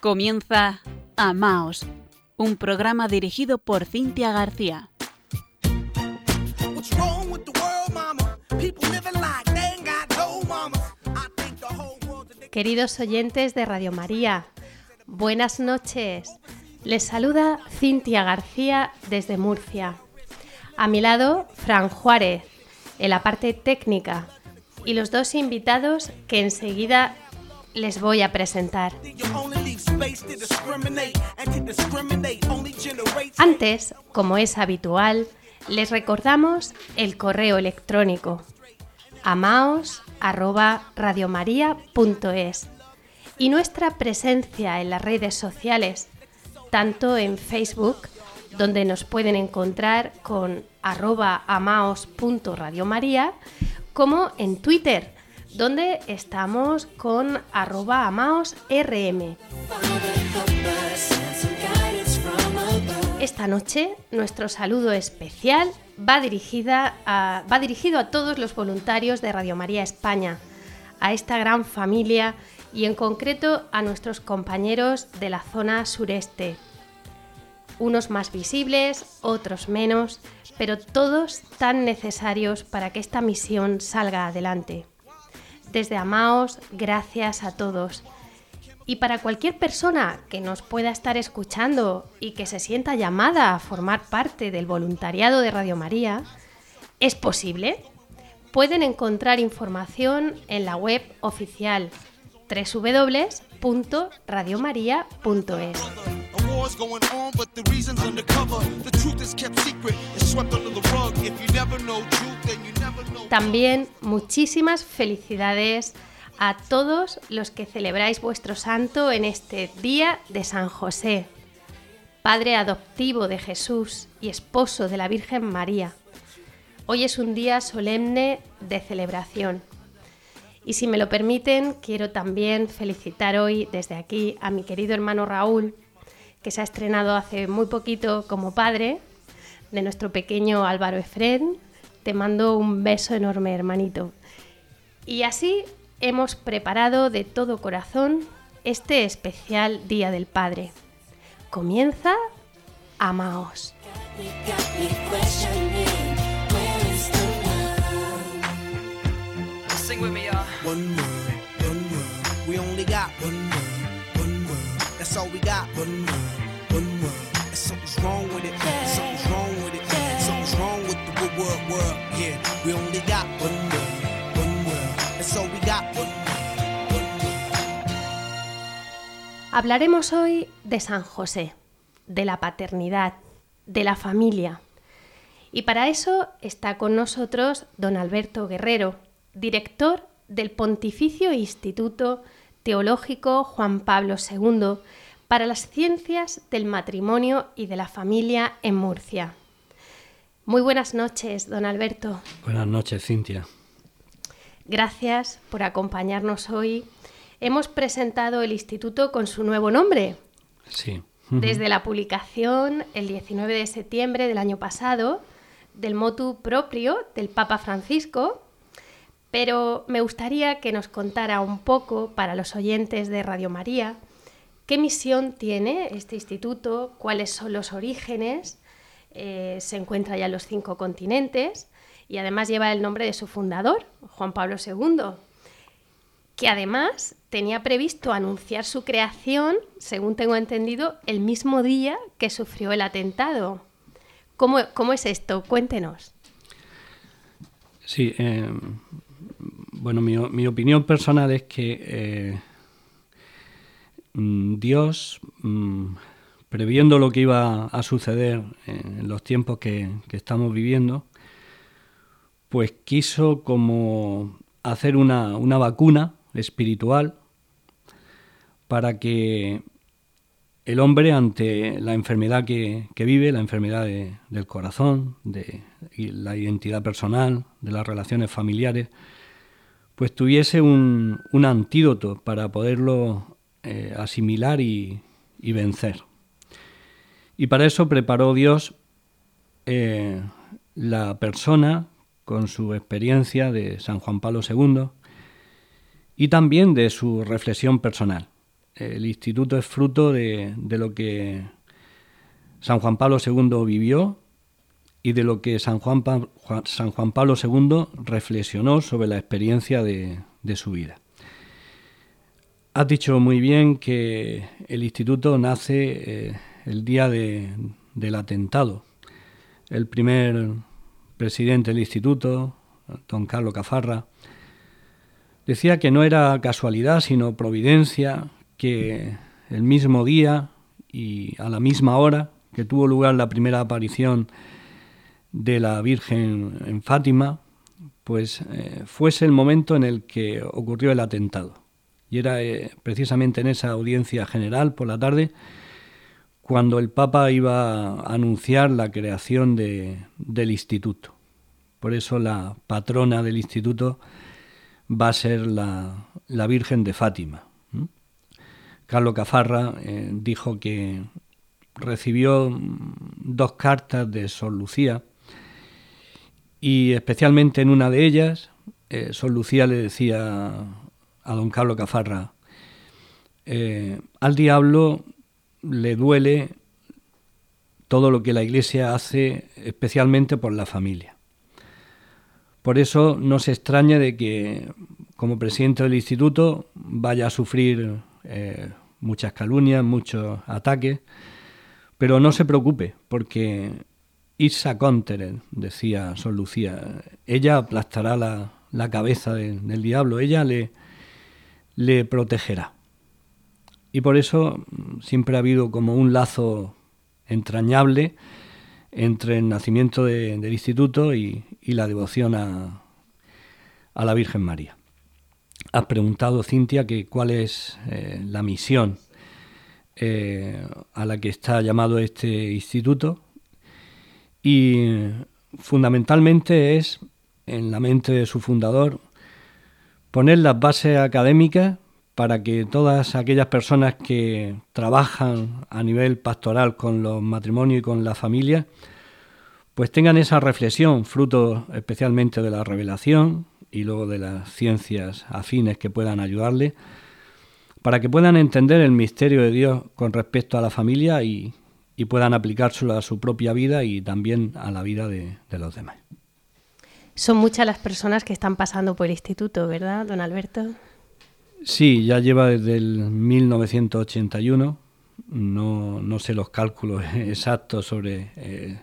Comienza Amaos, un programa dirigido por Cintia García. Queridos oyentes de Radio María, buenas noches. Les saluda Cintia García desde Murcia. A mi lado, Fran Juárez, en la parte técnica, y los dos invitados que enseguida les voy a presentar. Antes, como es habitual, les recordamos el correo electrónico amaos@radiomaria.es y nuestra presencia en las redes sociales, tanto en Facebook, donde nos pueden encontrar con arroba amaos.radiomaria, como en Twitter, donde estamos con arroba amaosrm. Esta noche nuestro saludo especial va, dirigida va dirigido a todos los voluntarios de Radio María España, a esta gran familia y en concreto a nuestros compañeros de la zona sureste. Unos más visibles, otros menos, pero todos tan necesarios para que esta misión salga adelante. Desde Amaos, gracias a todos. Y para cualquier persona que nos pueda estar escuchando y que se sienta llamada a formar parte del voluntariado de Radio María, es posible. Pueden encontrar información en la web oficial www.radiomaria.es. También muchísimas felicidades a todos los que celebráis vuestro santo en este día de San José, Padre adoptivo de Jesús y esposo de la Virgen María. Hoy es un día solemne de celebración. Y si me lo permiten, quiero también felicitar hoy desde aquí a mi querido hermano Raúl, que se ha estrenado hace muy poquito como padre de nuestro pequeño Álvaro Efren. Te mando un beso enorme, hermanito. Y así hemos preparado de todo corazón este especial Día del Padre. Comienza Amaos. Hablaremos hoy de San José, de la paternidad, de la familia. Y para eso está con nosotros don Alberto Guerrero, director del Pontificio Instituto Teológico Juan Pablo II para las Ciencias del Matrimonio y de la Familia en Murcia. Muy buenas noches, don Alberto. Buenas noches, Cintia. Gracias por acompañarnos hoy. Hemos presentado el instituto con su nuevo nombre. Sí. Desde la publicación el 19 de septiembre del año pasado del motu propio del Papa Francisco, pero me gustaría que nos contara un poco para los oyentes de Radio María qué misión tiene este instituto, cuáles son los orígenes eh, se encuentra ya en los cinco continentes y además lleva el nombre de su fundador, Juan Pablo II, que además tenía previsto anunciar su creación, según tengo entendido, el mismo día que sufrió el atentado. ¿Cómo, es esto? Cuéntenos. Sí, eh, bueno, mi, opinión personal es que eh, Dios mm, previendo lo que iba a suceder en los tiempos que, estamos viviendo, pues quiso como hacer una, vacuna espiritual para que el hombre ante la enfermedad que, vive, la enfermedad del corazón, de la identidad personal, de las relaciones familiares, pues tuviese un, antídoto para poderlo eh, asimilar y vencer. Y para eso preparó Dios eh, la persona con su experiencia de San Juan Pablo II y también de su reflexión personal. el instituto es fruto de, lo que San Juan Pablo II vivió y de lo que San Juan, San Juan Pablo II reflexionó sobre la experiencia de, su vida. Has dicho muy bien que el instituto nace eh, el día del atentado. El primer presidente del instituto, don Carlos Cafarra, decía que no era casualidad, sino providencia, que el mismo día y a la misma hora que tuvo lugar la primera aparición de la Virgen en Fátima, pues eh, fuese el momento en el que ocurrió el atentado. Y era eh, precisamente en esa audiencia general por la tarde cuando el Papa iba a anunciar la creación del instituto. Por eso la patrona del instituto va a ser la, Virgen de Fátima. Carlos Cafarra eh, dijo que recibió dos cartas de Sor Lucía y especialmente en una de ellas, eh, Sor Lucía le decía a don Carlos Cafarra, eh, al diablo le duele todo lo que la Iglesia hace especialmente por la familia. Por eso no se extraña de que como presidente del instituto vaya a sufrir eh, muchas calumnias, muchos ataques, pero no se preocupe, porque Isa Conteren, decía Sol Lucía, ella aplastará la, cabeza del diablo, ella le, le protegerá. Y por eso siempre ha habido como un lazo entrañable entre el nacimiento del instituto y, la devoción a, la Virgen María. Has preguntado, Cintia, que cuál es eh, la misión eh, a la que está llamado este instituto y fundamentalmente es, en la mente de su fundador, poner las bases académicas para que todas aquellas personas que trabajan a nivel pastoral con los matrimonios y con la familia, pues tengan esa reflexión, fruto especialmente de la revelación y luego de las ciencias afines que puedan ayudarle, para que puedan entender el misterio de Dios con respecto a la familia y, puedan aplicárselo a su propia vida y también a la vida de, de los demás. Son muchas las personas que están pasando por el instituto, ¿verdad, don Alberto? Sí, ya lleva desde el 1981. No, no sé los cálculos exactos sobre eh,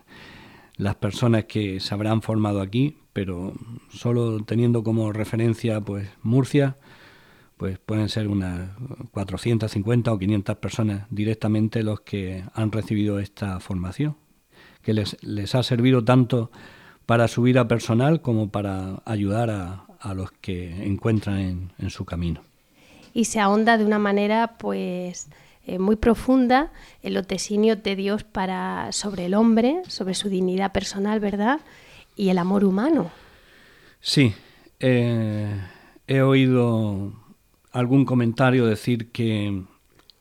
las personas que se habrán formado aquí, pero solo teniendo como referencia pues Murcia, pues pueden ser unas 450 o 500 personas directamente los que han recibido esta formación, que les, les ha servido tanto para su vida personal como para ayudar a, a los que encuentran en, en su camino y se ahonda de una manera pues eh, muy profunda en los designios de Dios para sobre el hombre, sobre su dignidad personal, ¿verdad? Y el amor humano. Sí, eh, he oído algún comentario decir que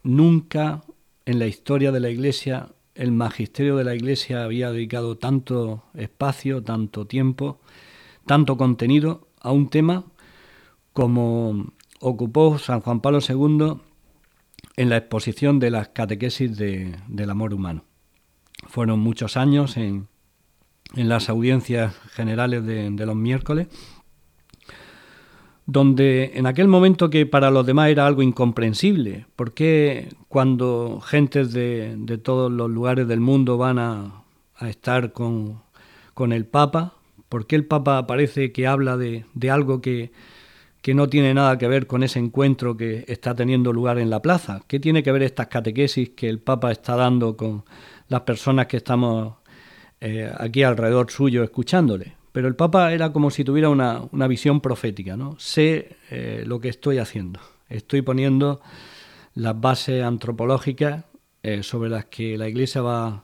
nunca en la historia de la Iglesia el magisterio de la Iglesia había dedicado tanto espacio, tanto tiempo, tanto contenido a un tema como ocupó San Juan Pablo II en la exposición de las catequesis del amor humano. Fueron muchos años en, las audiencias generales de, los miércoles, donde en aquel momento que para los demás era algo incomprensible, porque cuando gentes de, todos los lugares del mundo van a, estar con, el Papa, ¿por qué el Papa parece que habla de algo que, que no tiene nada que ver con ese encuentro que está teniendo lugar en la plaza. ¿Qué tiene que ver estas catequesis que el Papa está dando con las personas que estamos eh, aquí alrededor suyo escuchándole? Pero el Papa era como si tuviera una, visión profética, ¿no? Sé eh, lo que estoy haciendo. Estoy poniendo las bases antropológicas eh, sobre las que la Iglesia va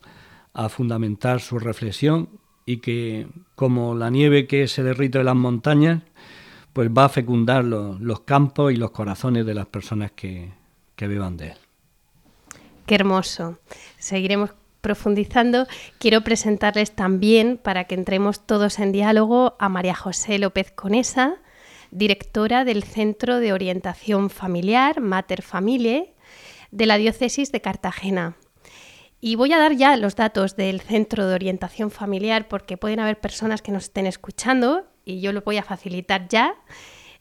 a fundamentar su reflexión y que, como la nieve que se derrite de las montañas, pues va a fecundar los, campos y los corazones de las personas que, que beban de él. Qué hermoso. Seguiremos profundizando, quiero presentarles también, para que entremos todos en diálogo, a María José López Conesa, directora del Centro de Orientación Familiar, Mater Familie, de la diócesis de Cartagena. Y voy a dar ya los datos del Centro de Orientación Familiar porque pueden haber personas que nos estén escuchando y yo lo voy a facilitar ya.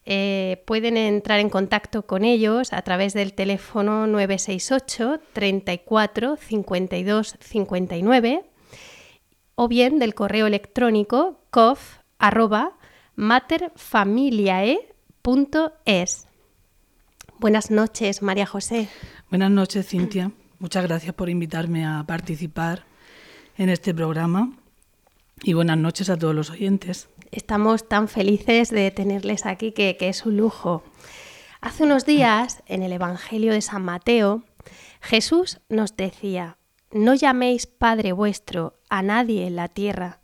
Eh, pueden entrar en contacto con ellos a través del teléfono 968 34 52 59 o bien del correo electrónico cof. Buenas noches, María José. Buenas noches, Cintia. Muchas gracias por invitarme a participar en este programa y buenas noches a todos los oyentes. Estamos tan felices de tenerles aquí que, es un lujo. Hace unos días, en el Evangelio de San Mateo, Jesús nos decía, no llaméis Padre vuestro a nadie en la tierra,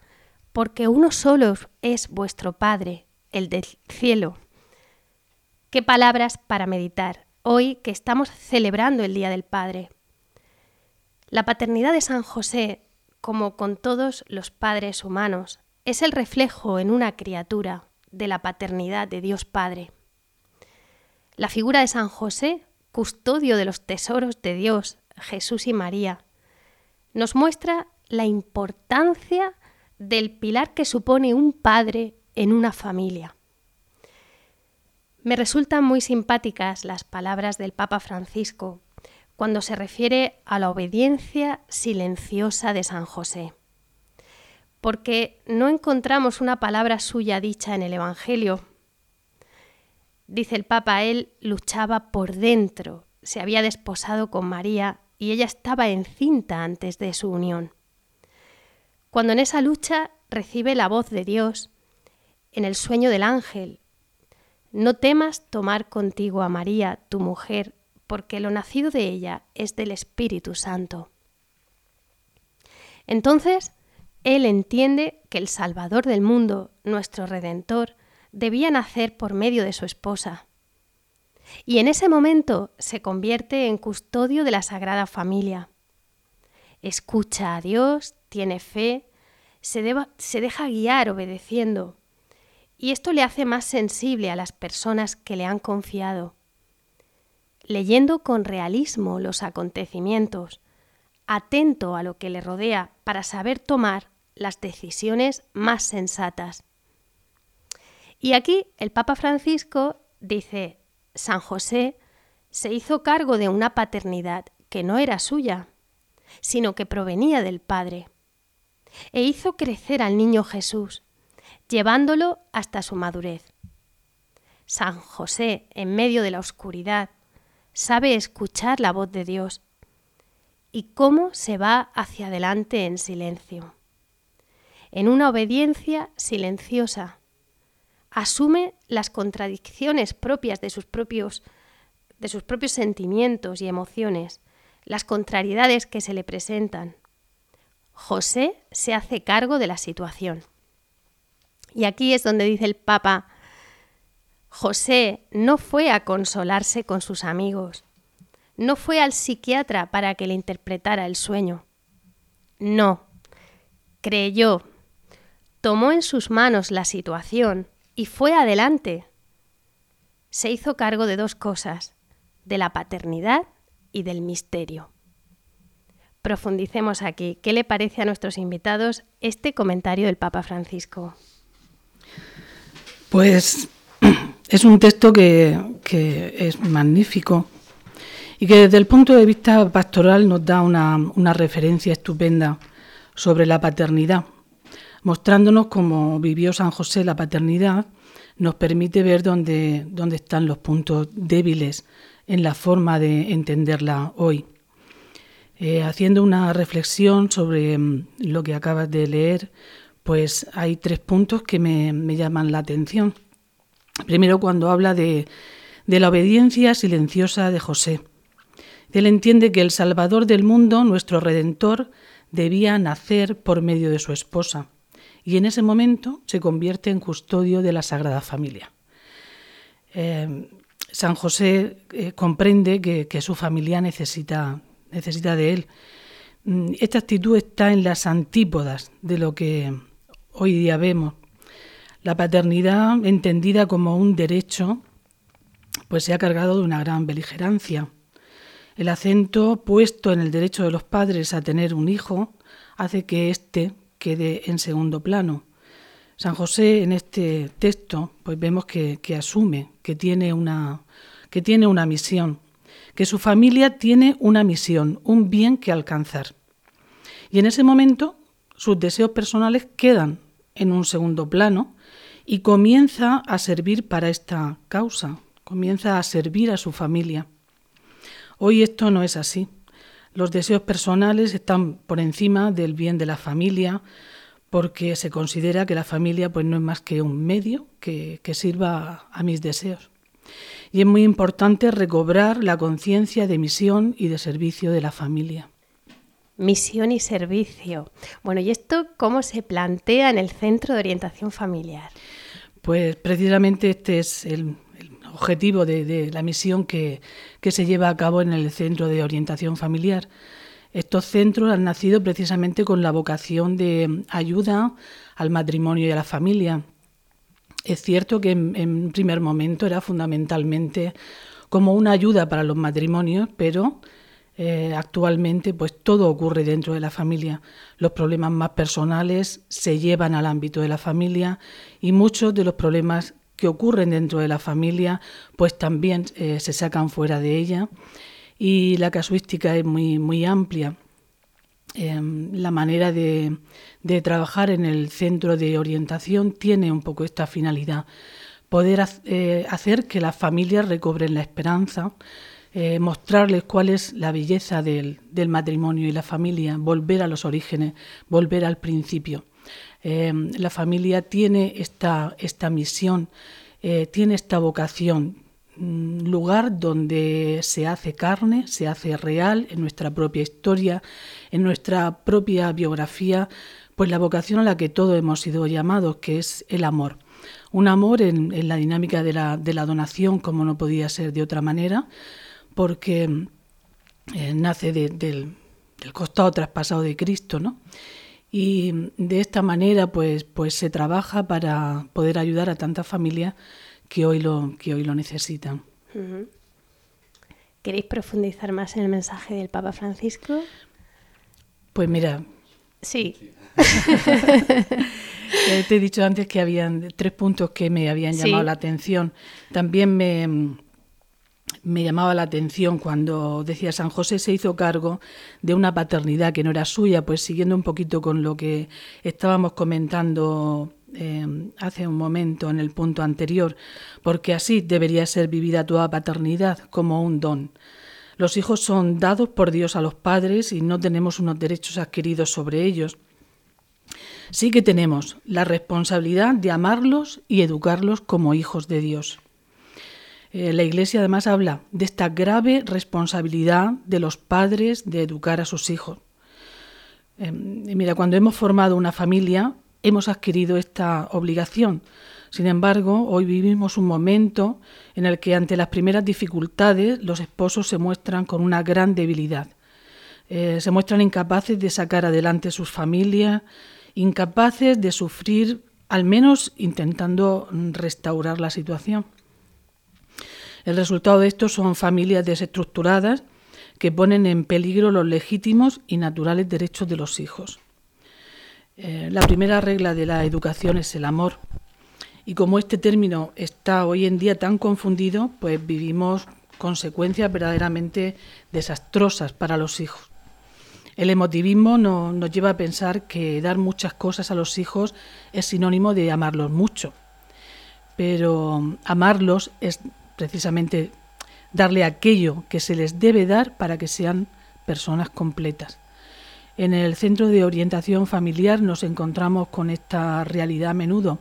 porque uno solo es vuestro Padre, el del cielo. Qué palabras para meditar hoy que estamos celebrando el Día del Padre. La paternidad de San José, como con todos los padres humanos, es el reflejo en una criatura de la paternidad de Dios Padre. La figura de San José, custodio de los tesoros de Dios, Jesús y María, nos muestra la importancia del pilar que supone un padre en una familia. Me resultan muy simpáticas las palabras del Papa Francisco cuando se refiere a la obediencia silenciosa de San José, porque no encontramos una palabra suya dicha en el Evangelio. Dice el Papa, él luchaba por dentro, se había desposado con María y ella estaba encinta antes de su unión cuando en esa lucha recibe la voz de Dios, en el sueño del ángel. No temas tomar contigo a María, tu mujer, porque lo nacido de ella es del Espíritu Santo. Entonces, él entiende que el Salvador del mundo, nuestro Redentor, debía nacer por medio de su esposa. Y en ese momento se convierte en custodio de la Sagrada Familia. Escucha a Dios, tiene fe, se, deja guiar obedeciendo. Y esto le hace más sensible a las personas que le han confiado. Leyendo con realismo los acontecimientos, atento a lo que le rodea para saber tomar las decisiones más sensatas. Y aquí el Papa Francisco dice, San José se hizo cargo de una paternidad que no era suya, sino que provenía del Padre, e hizo crecer al niño Jesús, llevándolo hasta su madurez. San José, en medio de la oscuridad, sabe escuchar la voz de Dios y cómo se va hacia adelante en silencio. En una obediencia silenciosa, asume las contradicciones propias de sus propios de sus propios sentimientos y emociones, las contrariedades que se le presentan. José se hace cargo de la situación. Y aquí es donde dice el Papa, José no fue a consolarse con sus amigos, no fue al psiquiatra para que le interpretara el sueño. No, creyó, tomó en sus manos la situación y fue adelante. Se hizo cargo de dos cosas, de la paternidad y del misterio. Profundicemos aquí. ¿Qué le parece a nuestros invitados este comentario del Papa Francisco? Pues es un texto que, es magnífico y que desde el punto de vista pastoral nos da una, referencia estupenda sobre la paternidad, mostrándonos cómo vivió San José la paternidad, nos permite ver dónde, dónde están los puntos débiles en la forma de entenderla hoy. Eh, haciendo una reflexión sobre mm, lo que acabas de leer, pues hay tres puntos que me, llaman la atención. Primero, cuando habla de, la obediencia silenciosa de José. Él entiende que el Salvador del mundo, nuestro Redentor, debía nacer por medio de su esposa y en ese momento se convierte en custodio de la Sagrada Familia. Eh, San José eh, comprende que, su familia necesita, necesita de él. Mm, esta actitud está en las antípodas de lo que hoy día vemos. La paternidad, entendida como un derecho, pues se ha cargado de una gran beligerancia. El acento puesto en el derecho de los padres a tener un hijo hace que éste quede en segundo plano. San José en este texto pues vemos que, asume que tiene, una, que tiene una misión, que su familia tiene una misión, un bien que alcanzar. Y en ese momento sus deseos personales quedan en un segundo plano y comienza a servir para esta causa, comienza a servir a su familia. Hoy esto no es así. Los deseos personales están por encima del bien de la familia porque se considera que la familia pues, no es más que un medio que, que sirva a mis deseos. Y es muy importante recobrar la conciencia de misión y de servicio de la familia. Misión y servicio. Bueno, ¿y esto cómo se plantea en el Centro de Orientación Familiar? Pues precisamente este es el, objetivo de, la misión que, se lleva a cabo en el Centro de Orientación Familiar. Estos centros han nacido precisamente con la vocación de ayuda al matrimonio y a la familia. Es cierto que en, en primer momento era fundamentalmente como una ayuda para los matrimonios, pero eh, actualmente pues todo ocurre dentro de la familia. Los problemas más personales se llevan al ámbito de la familia y muchos de los problemas que ocurren dentro de la familia, pues también eh, se sacan fuera de ella y la casuística es muy, muy amplia. Em, la manera de, trabajar en el centro de orientación tiene un poco esta finalidad, poder eh, hacer que las familias recobren la esperanza, eh, mostrarles cuál es la belleza del, matrimonio y la familia, volver a los orígenes, volver al principio. Eh, la familia tiene esta, esta misión, eh, tiene esta vocación, un lugar donde se hace carne, se hace real en nuestra propia historia, en nuestra propia biografía, pues la vocación a la que todos hemos sido llamados, que es el amor. Un amor en, la dinámica de la, de la donación, como no podía ser de otra manera, porque nace del, del costado traspasado de Cristo, ¿no? Y de esta manera pues, pues se trabaja para poder ayudar a tantas familias que hoy lo, que hoy lo necesitan. ¿Queréis profundizar más en el mensaje del Papa Francisco? Pues mira. Sí. Eh, te he dicho antes que habían tres puntos que me habían llamado la atención. También me, me llamaba la atención cuando decía San José se hizo cargo de una paternidad que no era suya, pues siguiendo un poquito con lo que estábamos comentando eh, hace un momento en el punto anterior, porque así debería ser vivida toda paternidad como un don. Los hijos son dados por Dios a los padres y no tenemos unos derechos adquiridos sobre ellos. Sí que tenemos la responsabilidad de amarlos y educarlos como hijos de Dios. Eh, la Iglesia además habla de esta grave responsabilidad de los padres de educar a sus hijos. Em, mira, cuando hemos formado una familia, hemos adquirido esta obligación. Sin embargo, hoy vivimos un momento en el que ante las primeras dificultades los esposos se muestran con una gran debilidad. Eh, se muestran incapaces de sacar adelante sus familias, incapaces de sufrir, al menos intentando restaurar la situación. El resultado de esto son familias desestructuradas que ponen en peligro los legítimos y naturales derechos de los hijos. Eh, la primera regla de la educación es el amor. Y como este término está hoy en día tan confundido, pues vivimos consecuencias verdaderamente desastrosas para los hijos. El emotivismo nos lleva a pensar que dar muchas cosas a los hijos es sinónimo de amarlos mucho. Pero amarlos es precisamente darle aquello que se les debe dar para que sean personas completas. En el centro de orientación familiar nos encontramos con esta realidad a menudo.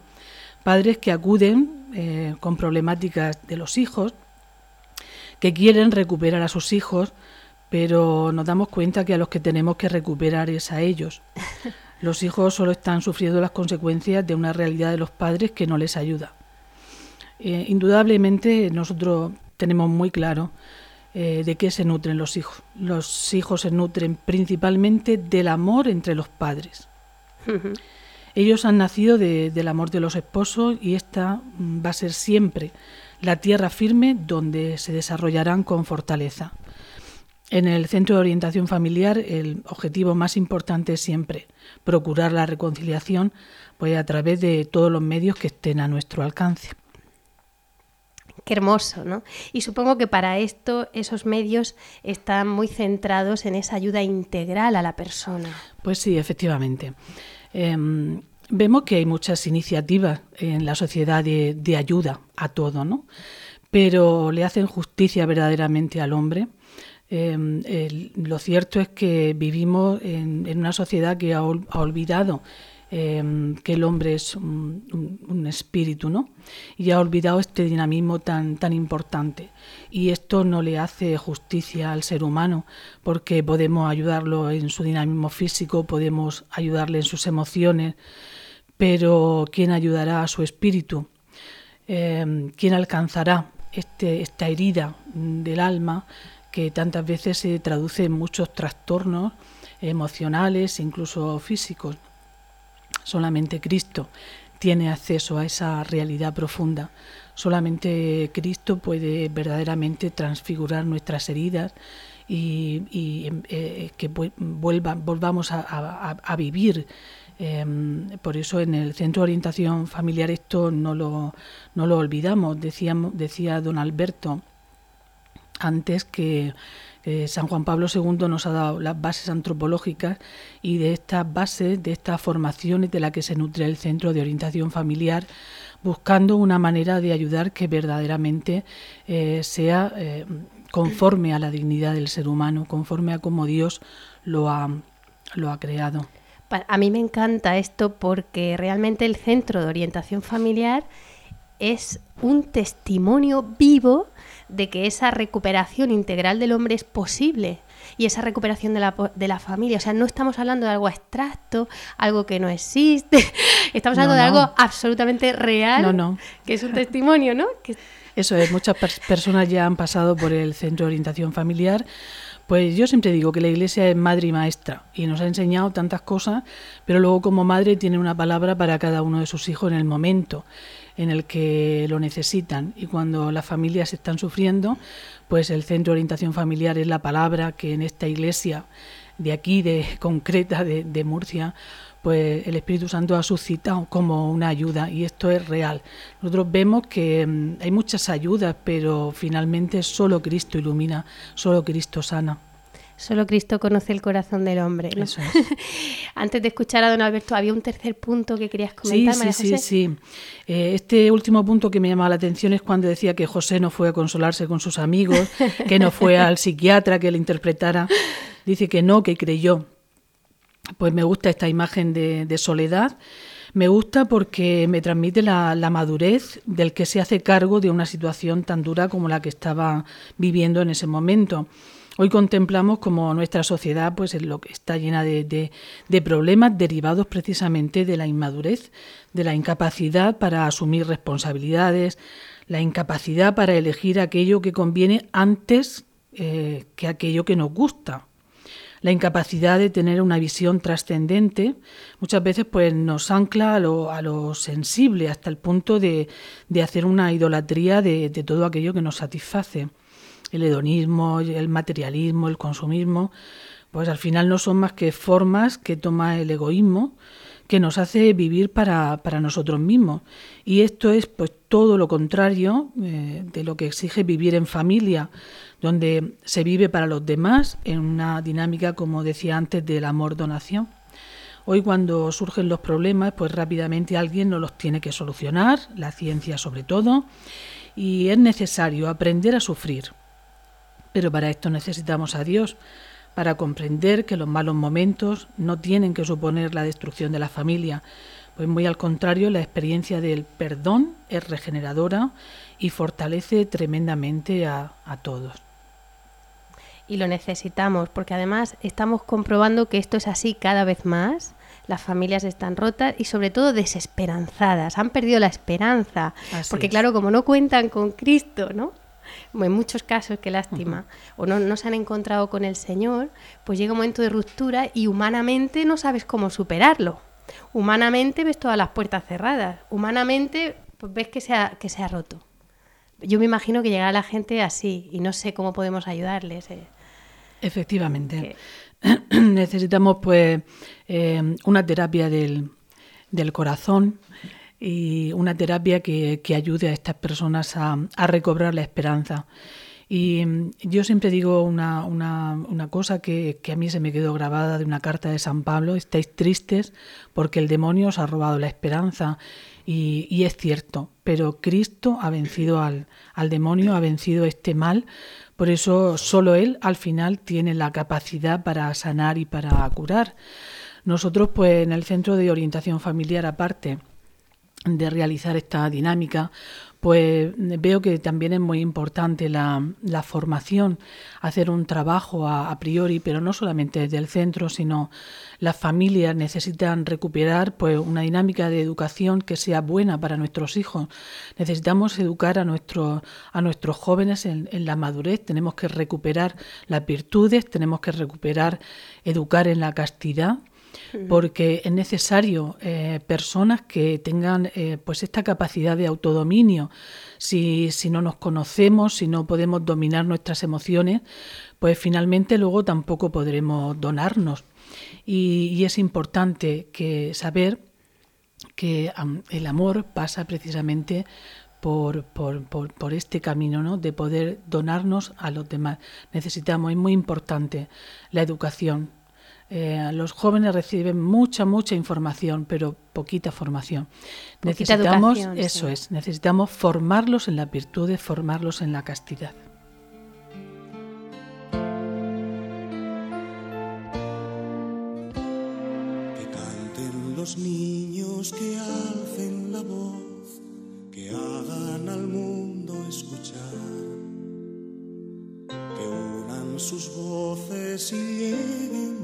Padres que acuden eh, con problemáticas de los hijos, que quieren recuperar a sus hijos, pero nos damos cuenta que a los que tenemos que recuperar es a ellos. Los hijos solo están sufriendo las consecuencias de una realidad de los padres que no les ayuda. Eh, indudablemente nosotros tenemos muy claro eh, de qué se nutren los hijos. Los hijos se nutren principalmente del amor entre los padres. Ellos han nacido del amor de los esposos y esta mm, va a ser siempre la tierra firme donde se desarrollarán con fortaleza. En el centro de orientación familiar el objetivo más importante es siempre procurar la reconciliación pues a través de todos los medios que estén a nuestro alcance. Qué hermoso, ¿no? Y supongo que para esto esos medios están muy centrados en esa ayuda integral a la persona. Pues sí, efectivamente. Em, vemos que hay muchas iniciativas en la sociedad de, ayuda a todo, ¿no? Pero le hacen justicia verdaderamente al hombre. Em, lo cierto es que vivimos en, una sociedad que ha, ha olvidado Em, que el hombre es un, espíritu, ¿no? Y ha olvidado este dinamismo tan, tan importante. Y esto no le hace justicia al ser humano, porque podemos ayudarlo en su dinamismo físico, podemos ayudarle en sus emociones, pero ¿quién ayudará a su espíritu? Em, ¿Quién alcanzará este, esta herida del alma que tantas veces se traduce en muchos trastornos emocionales, incluso físicos? Solamente Cristo tiene acceso a esa realidad profunda. Solamente Cristo puede verdaderamente transfigurar nuestras heridas y, eh, que vuelva, volvamos a, vivir. Em, por eso en el centro de orientación familiar esto no lo, no lo olvidamos. Decíamos, decía don Alberto antes que San Juan Pablo II nos ha dado las bases antropológicas y de estas bases, de estas formaciones de la que se nutre el Centro de Orientación Familiar, buscando una manera de ayudar que verdaderamente eh, sea eh, conforme a la dignidad del ser humano, conforme a cómo Dios lo ha, lo ha creado. A mí me encanta esto porque realmente el Centro de Orientación Familiar es un testimonio vivo de que esa recuperación integral del hombre es posible y esa recuperación de la, de la familia. O sea, no estamos hablando de algo abstracto, algo que no existe, estamos hablando de algo absolutamente real, no, que es un testimonio, ¿no? Eso es, muchas personas ya han pasado por el centro de orientación familiar. Pues yo siempre digo que la iglesia es madre y maestra y nos ha enseñado tantas cosas, pero luego como madre tiene una palabra para cada uno de sus hijos en el momento en el que lo necesitan y cuando las familias están sufriendo, pues el centro de orientación familiar es la palabra que en esta iglesia de aquí, de concreta, de, Murcia, pues el Espíritu Santo ha suscitado como una ayuda y esto es real. Nosotros vemos que mm, hay muchas ayudas, pero finalmente solo Cristo ilumina, solo Cristo sana. Solo Cristo conoce el corazón del hombre. Antes de escuchar a don Alberto, había un tercer punto que querías comentar. Sí, sí, sí, sí. Eh, este último punto que me llama la atención es cuando decía que José no fue a consolarse con sus amigos, que no fue al psiquiatra que le interpretara. Dice que no, que creyó. Pues me gusta esta imagen de, soledad. Me gusta porque me transmite la, la, madurez del que se hace cargo de una situación tan dura como la que estaba viviendo en ese momento. Hoy contemplamos como nuestra sociedad pues, es lo que está llena de, problemas derivados precisamente de la inmadurez, de la incapacidad para asumir responsabilidades, la incapacidad para elegir aquello que conviene antes eh, que aquello que nos gusta. La incapacidad de tener una visión trascendente muchas veces pues, nos ancla a lo, sensible hasta el punto de, hacer una idolatría de todo aquello que nos satisface el hedonismo, el materialismo, el consumismo, pues al final no son más que formas que toma el egoísmo que nos hace vivir para, para nosotros mismos. Y esto es pues todo lo contrario eh, de lo que exige vivir en familia, donde se vive para los demás en una dinámica, como decía antes, del amor-donación. Hoy cuando surgen los problemas, pues rápidamente alguien nos los tiene que solucionar, la ciencia sobre todo, y es necesario aprender a sufrir, pero para esto necesitamos a Dios, para comprender que los malos momentos no tienen que suponer la destrucción de la familia, pues muy al contrario, la experiencia del perdón es regeneradora y fortalece tremendamente a, todos. Y lo necesitamos, porque además estamos comprobando que esto es así cada vez más las familias están rotas y sobre todo desesperanzadas, han perdido la esperanza, porque claro, como no cuentan con Cristo, ¿no? En muchos casos, qué lástima, o no, no se han encontrado con el Señor, pues llega un momento de ruptura y humanamente no sabes cómo superarlo. Humanamente ves todas las puertas cerradas, humanamente pues ves que se ha, que se ha roto. Yo me imagino que llegará la gente así y no sé cómo podemos ayudarles. Eh. Efectivamente. Necesitamos pues eh, una terapia del, del, corazón y una terapia que, que ayude a estas personas a, a recobrar la esperanza. Y mm, yo siempre digo una, una, una cosa que, que, a mí se me quedó grabada de una carta de San Pablo, estáis tristes porque el demonio os ha robado la esperanza. Y, y es cierto, pero Cristo ha vencido al, al demonio, ha vencido este mal, por eso solo Él al final tiene la capacidad para sanar y para curar. Nosotros pues en el Centro de Orientación Familiar aparte de realizar esta dinámica, pues veo que también es muy importante la, formación, hacer un trabajo a, a, priori, pero no solamente desde el centro, sino las familias necesitan recuperar pues una dinámica de educación que sea buena para nuestros hijos. Necesitamos educar a, nuestro, a nuestros jóvenes en, en la madurez, tenemos que recuperar las virtudes, tenemos que recuperar educar en la castidad porque es necesario eh, personas que tengan eh, pues esta capacidad de autodominio. Si, si no nos conocemos, si no podemos dominar nuestras emociones, pues finalmente luego tampoco podremos donarnos. Y, y es importante que saber que el amor pasa precisamente por, por, por, por, este camino ¿no? de poder donarnos a los demás. Necesitamos, es muy importante la educación, eh, los jóvenes reciben mucha, mucha información, pero poquita formación. Poquita necesitamos, eso sí. es, necesitamos formarlos en las virtudes, formarlos en la castidad. Que canten los niños, que alcen la voz, que hagan al mundo escuchar que unan sus voces y lleguen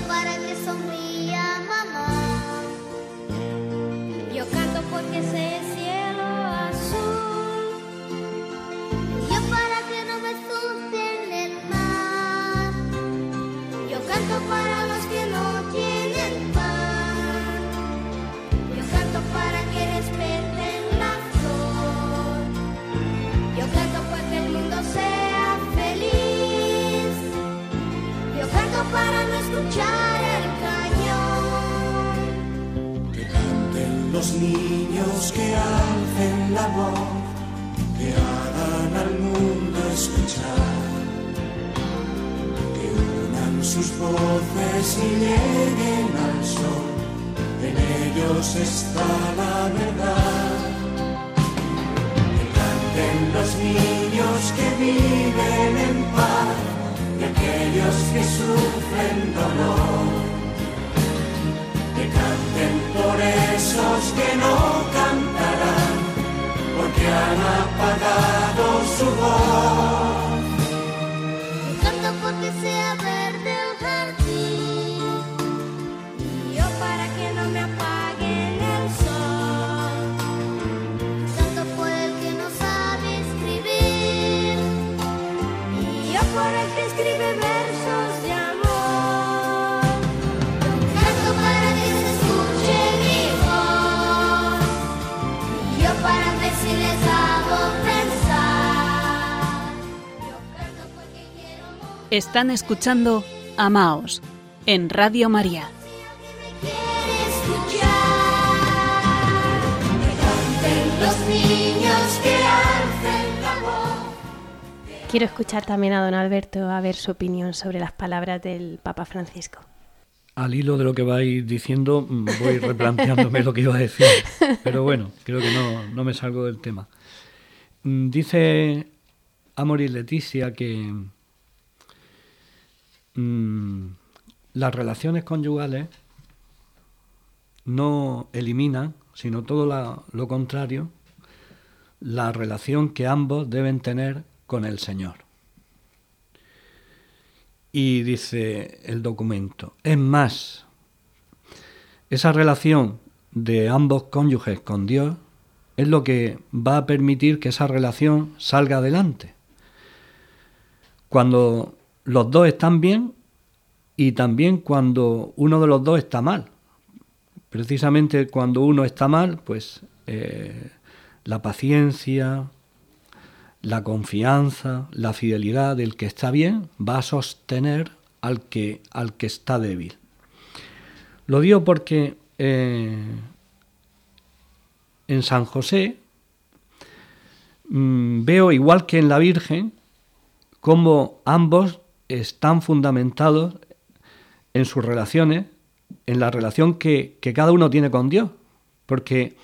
para que sonría mamá. Yo canto porque sé escuchar. Que canten los niños, que alcen la voz, que hagan al mundo escuchar. Que unan sus voces y lleguen al sol. En ellos está la verdad. Que canten los niños que viven en paz aquellos que sufren dolor. Que canten por esos que no cantarán, porque han apagado Están escuchando Amaos en Radio María. Quiero escuchar también a don Alberto a ver su opinión sobre las palabras del Papa Francisco. Al hilo de lo que vais diciendo, mm, voy replanteándome lo que iba a decir. Pero bueno, creo que no, no me salgo del tema. Mm, Dice Amoris Leticia que mm, las relaciones conyugales no eliminan, sino todo lo contrario, la relación que ambos deben tener con el Señor. Y dice el documento, es más, esa relación de ambos cónyuges con Dios es lo que va a permitir que esa relación salga adelante. Cuando los dos están bien y también cuando uno de los dos está mal. Precisamente cuando uno está mal, pues eh, la paciencia, la confianza, la fidelidad del que está bien va a sostener al que, al que está débil. Lo digo porque eh, en San José mm, veo, igual que en la Virgen, cómo ambos están fundamentados en sus relaciones, en la relación que, cada uno tiene con Dios. Porque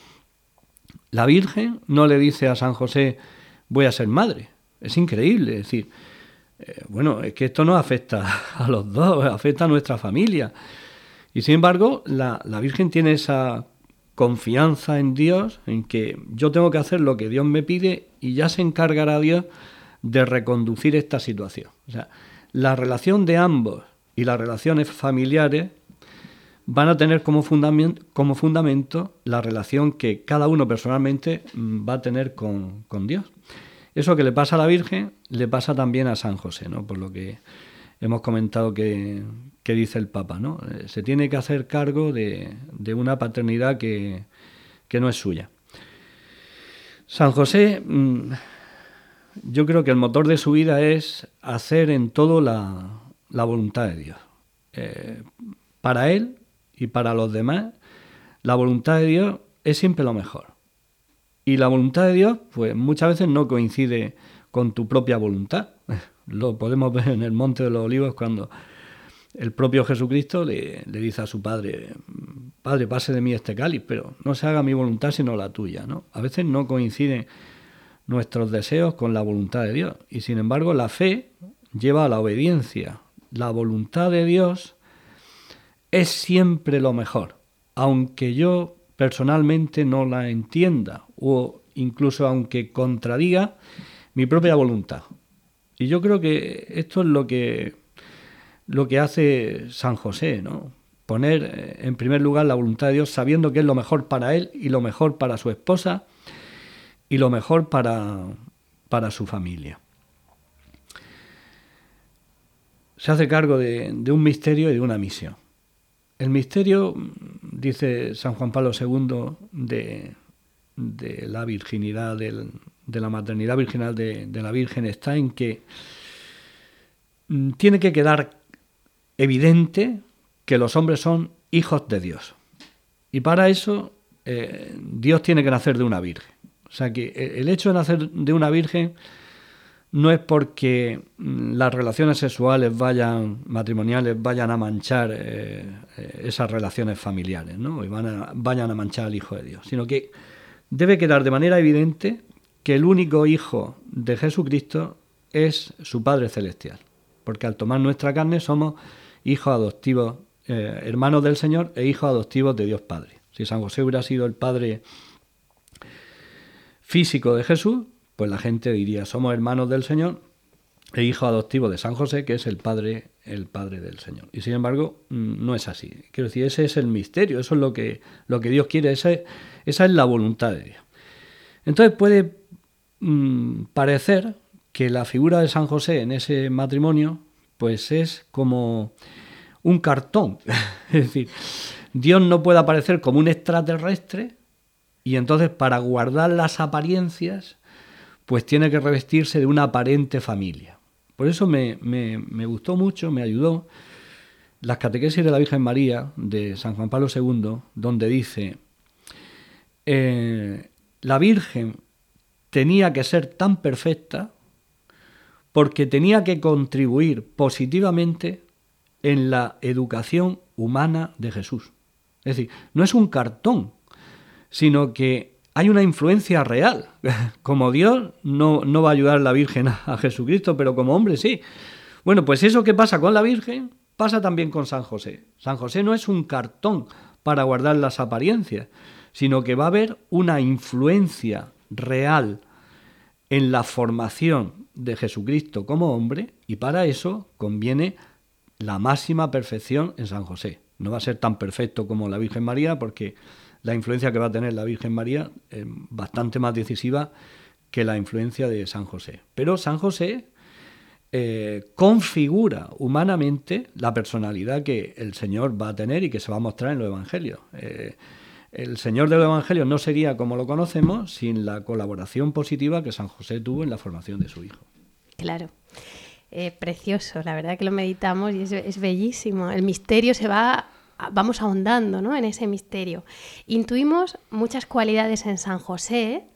la Virgen no le dice a San José, voy a ser madre. Es increíble, es decir, eh, bueno, es que esto no afecta a los dos, afecta a nuestra familia. Y sin embargo, la, la Virgen tiene esa confianza en Dios, en que yo tengo que hacer lo que Dios me pide y ya se encargará Dios de reconducir esta situación. O sea, la relación de ambos y las relaciones familiares van a tener como fundamento, como fundamento la relación que cada uno personalmente mm, va a tener con, con, Dios. Eso que le pasa a la Virgen le pasa también a San José, ¿no? por lo que hemos comentado que, que dice el Papa. ¿no? Eh, se tiene que hacer cargo de, una paternidad que, no es suya. San José, mm, yo creo que el motor de su vida es hacer en todo la, voluntad de Dios. Eh, para él y para los demás, la voluntad de Dios es siempre lo mejor. Y la voluntad de Dios, pues muchas veces no coincide con tu propia voluntad. Lo podemos ver en el Monte de los Olivos cuando el propio Jesucristo le, dice a su padre, Padre, pase de mí este cáliz, pero no se haga mi voluntad sino la tuya. ¿no? A veces no coinciden nuestros deseos con la voluntad de Dios. Y sin embargo, la fe lleva a la obediencia. La voluntad de Dios es siempre lo mejor, aunque yo personalmente no la entienda o incluso aunque contradiga mi propia voluntad. Y yo creo que esto es lo que lo que hace San José, ¿no? Poner eh, en primer lugar la voluntad de Dios sabiendo que es lo mejor para él y lo mejor para su esposa y lo mejor para, para su familia. Se hace cargo de, un misterio y de una misión. El misterio, dice San Juan Pablo II, de, la virginidad, de la maternidad virginal de, de la Virgen, está en que mm, tiene que quedar evidente que los hombres son hijos de Dios. Y para eso eh, Dios tiene que nacer de una virgen. O sea que eh, el hecho de nacer de una virgen no es porque mm, las relaciones sexuales vayan, matrimoniales, vayan a manchar eh, esas relaciones familiares, ¿no? Y vayan a manchar al Hijo de Dios, sino que debe quedar de manera evidente que el único Hijo de Jesucristo es su Padre Celestial. Porque al tomar nuestra carne somos hijos adoptivos, eh, hermanos del Señor e hijos adoptivos de Dios Padre. Si San José hubiera sido el padre físico de Jesús, pues la gente diría, somos hermanos del Señor e hijos adoptivos de San José, que es el padre, el padre del Señor. Y sin embargo, mm, no es así. Quiero decir, ese es el misterio, eso es lo que, lo que Dios quiere, esa, esa es la voluntad de Dios. Entonces puede mm, parecer que la figura de San José en ese matrimonio pues es como un cartón. es decir, Dios no puede aparecer como un extraterrestre y entonces para guardar las apariencias, pues tiene que revestirse de una aparente familia. Por eso me, gustó mucho, me ayudó las catequesis de la Virgen María de San Juan Pablo II, donde dice, eh, la Virgen tenía que ser tan perfecta porque tenía que contribuir positivamente en la educación humana de Jesús. Es decir, no es un cartón, sino que hay una influencia real. Como Dios no, no va a ayudar a la Virgen a Jesucristo, pero como hombre sí. Bueno, pues eso que pasa con la Virgen pasa también con San José. San José no es un cartón para guardar las apariencias, sino que va a haber una influencia real en la formación de Jesucristo como hombre y para eso conviene la máxima perfección en San José. No va a ser tan perfecto como la Virgen María porque la influencia que va a tener la Virgen María es bastante más decisiva que la influencia de San José. Pero San José eh, configura humanamente la personalidad que el Señor va a tener y que se va a mostrar en los Evangelios. Eh, el Señor de los Evangelios no sería como lo conocemos sin la colaboración positiva que San José tuvo en la formación de su hijo. Claro. Eh, precioso, la verdad que lo meditamos y es, bellísimo. El misterio se va, vamos ahondando ¿no? en ese misterio. Intuimos muchas cualidades en San José,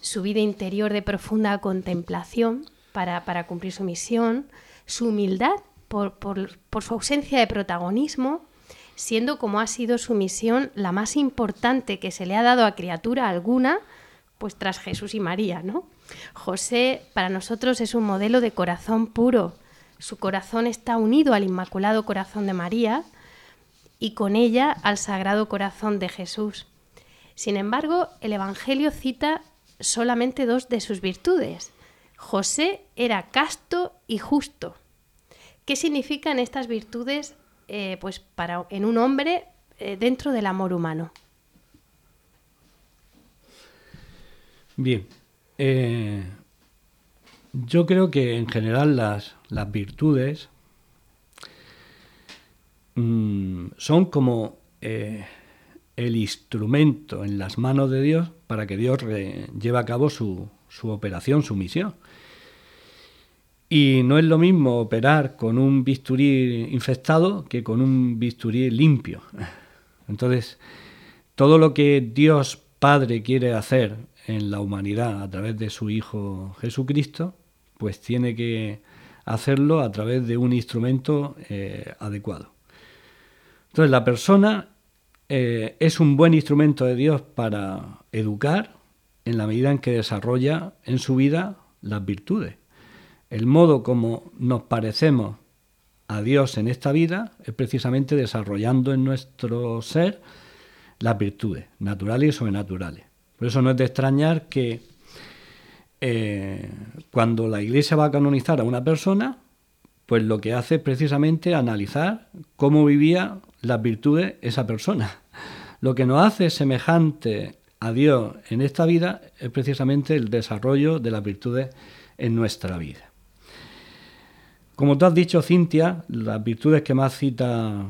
su vida interior de profunda contemplación para, cumplir su misión, su humildad por, por su ausencia de protagonismo, siendo como ha sido su misión la más importante que se le ha dado a criatura alguna, pues tras Jesús y María, ¿no? José para nosotros es un modelo de corazón puro. Su corazón está unido al Inmaculado Corazón de María y con ella al Sagrado Corazón de Jesús. Sin embargo, el Evangelio cita solamente dos de sus virtudes. José era casto y justo. ¿Qué significan estas virtudes eh, pues para, en un hombre eh, dentro del amor humano? Bien, eh, yo creo que en general las, virtudes mm, son como eh, el instrumento en las manos de Dios para que Dios lleve a cabo su, su operación, su misión. Y no es lo mismo operar con un bisturí infectado que con un bisturí limpio. Entonces, todo lo que Dios Padre quiere hacer en la humanidad a través de su Hijo Jesucristo, pues tiene que hacerlo a través de un instrumento eh, adecuado. Entonces la persona eh, es un buen instrumento de Dios para educar en la medida en que desarrolla en su vida las virtudes. El modo como nos parecemos a Dios en esta vida es precisamente desarrollando en nuestro ser las virtudes naturales y sobrenaturales. Por eso no es de extrañar que eh, cuando la Iglesia va a canonizar a una persona, pues lo que hace es precisamente analizar cómo vivía las virtudes esa persona. Lo que nos hace semejante a Dios en esta vida es precisamente el desarrollo de las virtudes en nuestra vida. Como tú has dicho, Cintia, las virtudes que más cita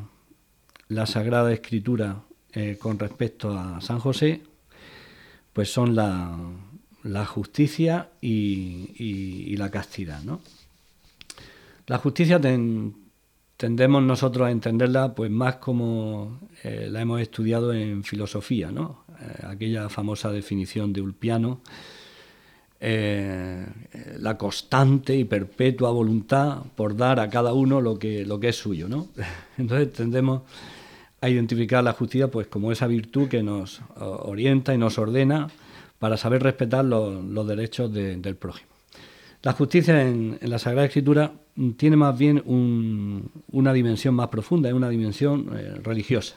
la Sagrada Escritura eh, con respecto a San José pues son la, justicia y, la castidad. ¿no? La justicia tendemos nosotros a entenderla pues más como eh, la hemos estudiado en filosofía, ¿no? Eh, aquella famosa definición de Ulpiano, eh, la constante y perpetua voluntad por dar a cada uno lo que, lo que es suyo. ¿no? Entonces tendemos a identificar la justicia pues como esa virtud que nos orienta y nos ordena para saber respetar los, derechos del prójimo. La justicia en, la Sagrada Escritura tiene más bien una dimensión más profunda, es una dimensión eh, religiosa.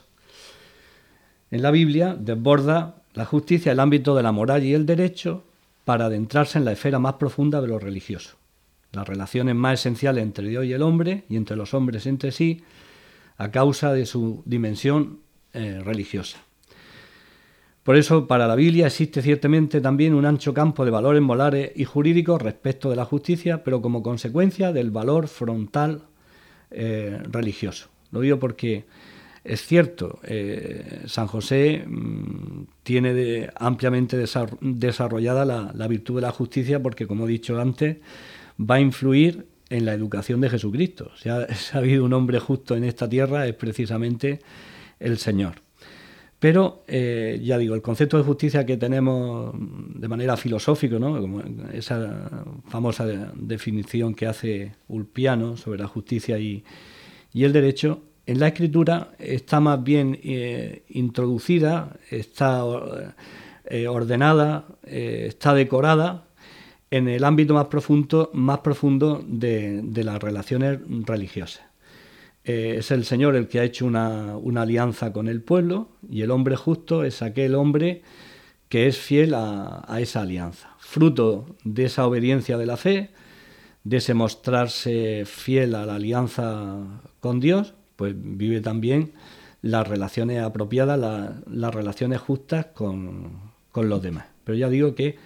En la Biblia desborda la justicia el ámbito de la moral y el derecho para adentrarse en la esfera más profunda de lo religioso. Las relaciones más esenciales entre Dios y el hombre y entre los hombres entre sí a causa de su dimensión eh, religiosa. Por eso, para la Biblia existe ciertamente también un ancho campo de valores morales y jurídicos respecto de la justicia, pero como consecuencia del valor frontal eh, religioso. Lo digo porque es cierto, eh, San José mm, tiene ampliamente desarrollada la, la, virtud de la justicia porque, como he dicho antes, va a influir en la educación de Jesucristo. Si ha, habido un hombre justo en esta tierra es precisamente el Señor. Pero, eh, ya digo, el concepto de justicia que tenemos de manera filosófica, ¿no? esa famosa definición que hace Ulpiano sobre la justicia y, el derecho, en la escritura está más bien eh, introducida, está eh, ordenada, está decorada en el ámbito más profundo, más profundo de, las relaciones religiosas. Eh, es el Señor el que ha hecho una, alianza con el pueblo y el hombre justo es aquel hombre que es fiel a, esa alianza. Fruto de esa obediencia de la fe, de ese mostrarse fiel a la alianza con Dios, pues vive también las relaciones apropiadas, las relaciones justas con, los demás. Pero ya digo que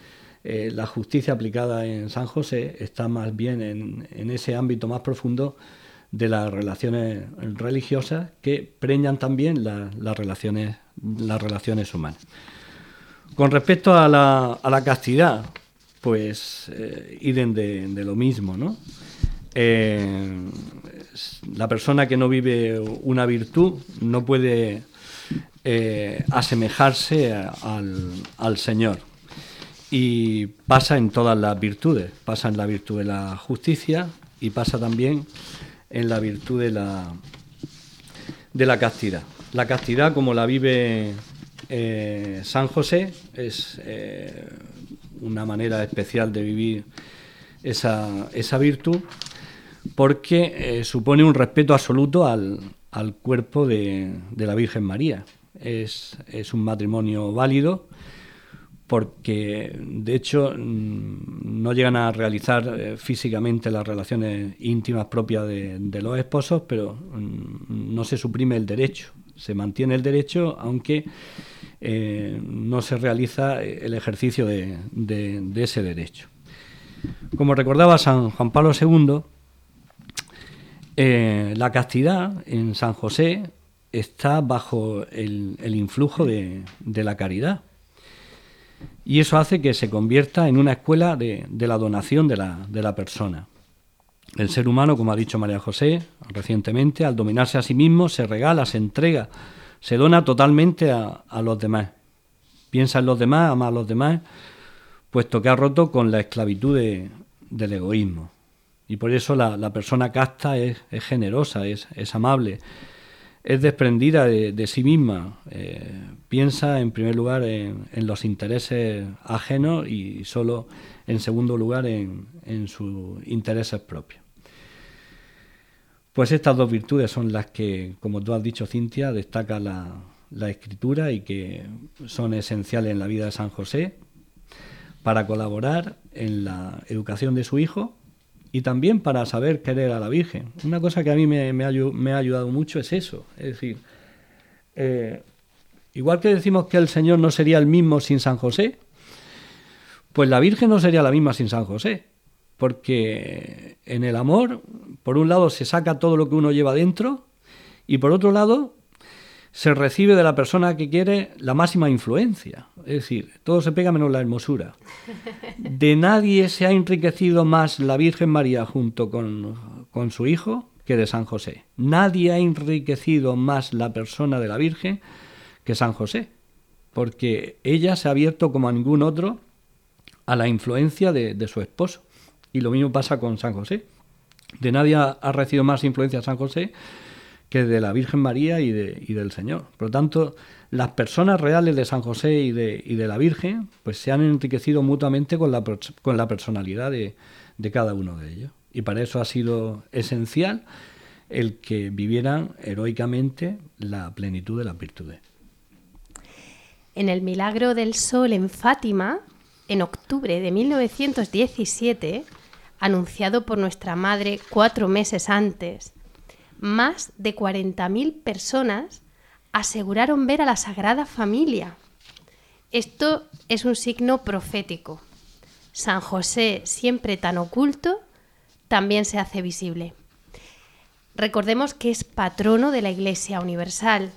eh, la justicia aplicada en San José está más bien en, ese ámbito más profundo de las relaciones religiosas que preñan también las, relaciones, las relaciones humanas. Con respecto a la, a la castidad, pues eh, de, lo mismo, ¿no? Eh, la persona que no vive una virtud no puede eh, asemejarse al, Señor. Y pasa en todas las virtudes. Pasa en la virtud de la justicia y pasa también en la virtud de la, de la castidad. La castidad, como la vive eh, San José, es una manera especial de vivir esa, esa virtud, porque eh, supone un respeto absoluto al, cuerpo de, la Virgen María. Es, un matrimonio válido porque de hecho mm, no llegan a realizar eh, físicamente las relaciones íntimas propias de, de, los esposos, pero mm, no se suprime el derecho, se mantiene el derecho aunque eh, no se realiza el ejercicio de, ese derecho. Como recordaba San Juan Pablo II, eh, la castidad en San José está bajo el, influjo de, la caridad. Y eso hace que se convierta en una escuela de, la donación de la, de la persona. El ser humano, como ha dicho María José recientemente, al dominarse a sí mismo, se regala, se entrega se dona totalmente a, los demás. Piensa en los demás, ama a los demás, puesto que ha roto con la esclavitud del egoísmo. Y por eso la, persona casta es, generosa, es, amable, es desprendida de, sí misma, eh, piensa en primer lugar en, los intereses ajenos y solo en segundo lugar en, en sus intereses propios. Pues estas dos virtudes son las que, como tú has dicho, Cintia, destaca la, escritura y que son esenciales en la vida de San José para colaborar en la educación de su hijo y también para saber querer a la Virgen. Una cosa que a mí me, ha, ayudado mucho es eso, es decir, eh, igual que decimos que el Señor no sería el mismo sin San José, pues la Virgen no sería la misma sin San José porque en el amor, por un lado, se saca todo lo que uno lleva dentro y por otro lado, se recibe de la persona que quiere la máxima influencia. Es decir, todo se pega menos la hermosura. De nadie se ha enriquecido más la Virgen María junto con, con su hijo que de San José. Nadie ha enriquecido más la persona de la Virgen que San José, porque ella se ha abierto como a ningún otro a la influencia de su esposo. Y lo mismo pasa con San José. De nadie ha, recibido más influencia San José que de la Virgen María y, de, del Señor. Por lo tanto, las personas reales de San José y de, la Virgen pues se han enriquecido mutuamente con la, con la personalidad de, de cada uno de ellos. Y para eso ha sido esencial el que vivieran heroicamente la plenitud de las virtudes. En el milagro del sol en Fátima, en octubre de 1917, anunciado por nuestra madre cuatro meses antes, más de 40.000 personas aseguraron ver a la Sagrada Familia. Esto es un signo profético. San José, siempre tan oculto, también se hace visible. Recordemos que es patrono de la Iglesia Universal.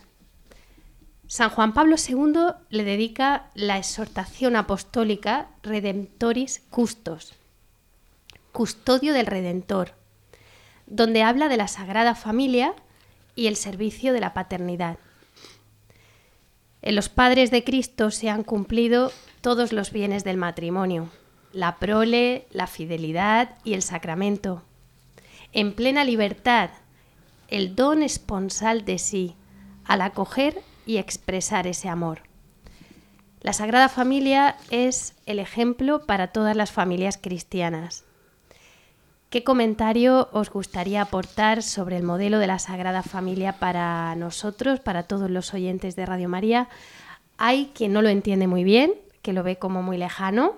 San Juan Pablo II le dedica la exhortación apostólica Redemptoris Custos, custodio del Redentor, donde habla de la Sagrada Familia y el servicio de la paternidad. En los padres de Cristo se han cumplido todos los bienes del matrimonio, la prole, la fidelidad y el sacramento. En plena libertad, el don esponsal de sí, al acoger y expresar ese amor. La Sagrada Familia es el ejemplo para todas las familias cristianas. ¿Qué comentario os gustaría aportar sobre el modelo de la Sagrada Familia para nosotros, para todos los oyentes de Radio María? Hay quien no lo entiende muy bien, que lo ve como muy lejano,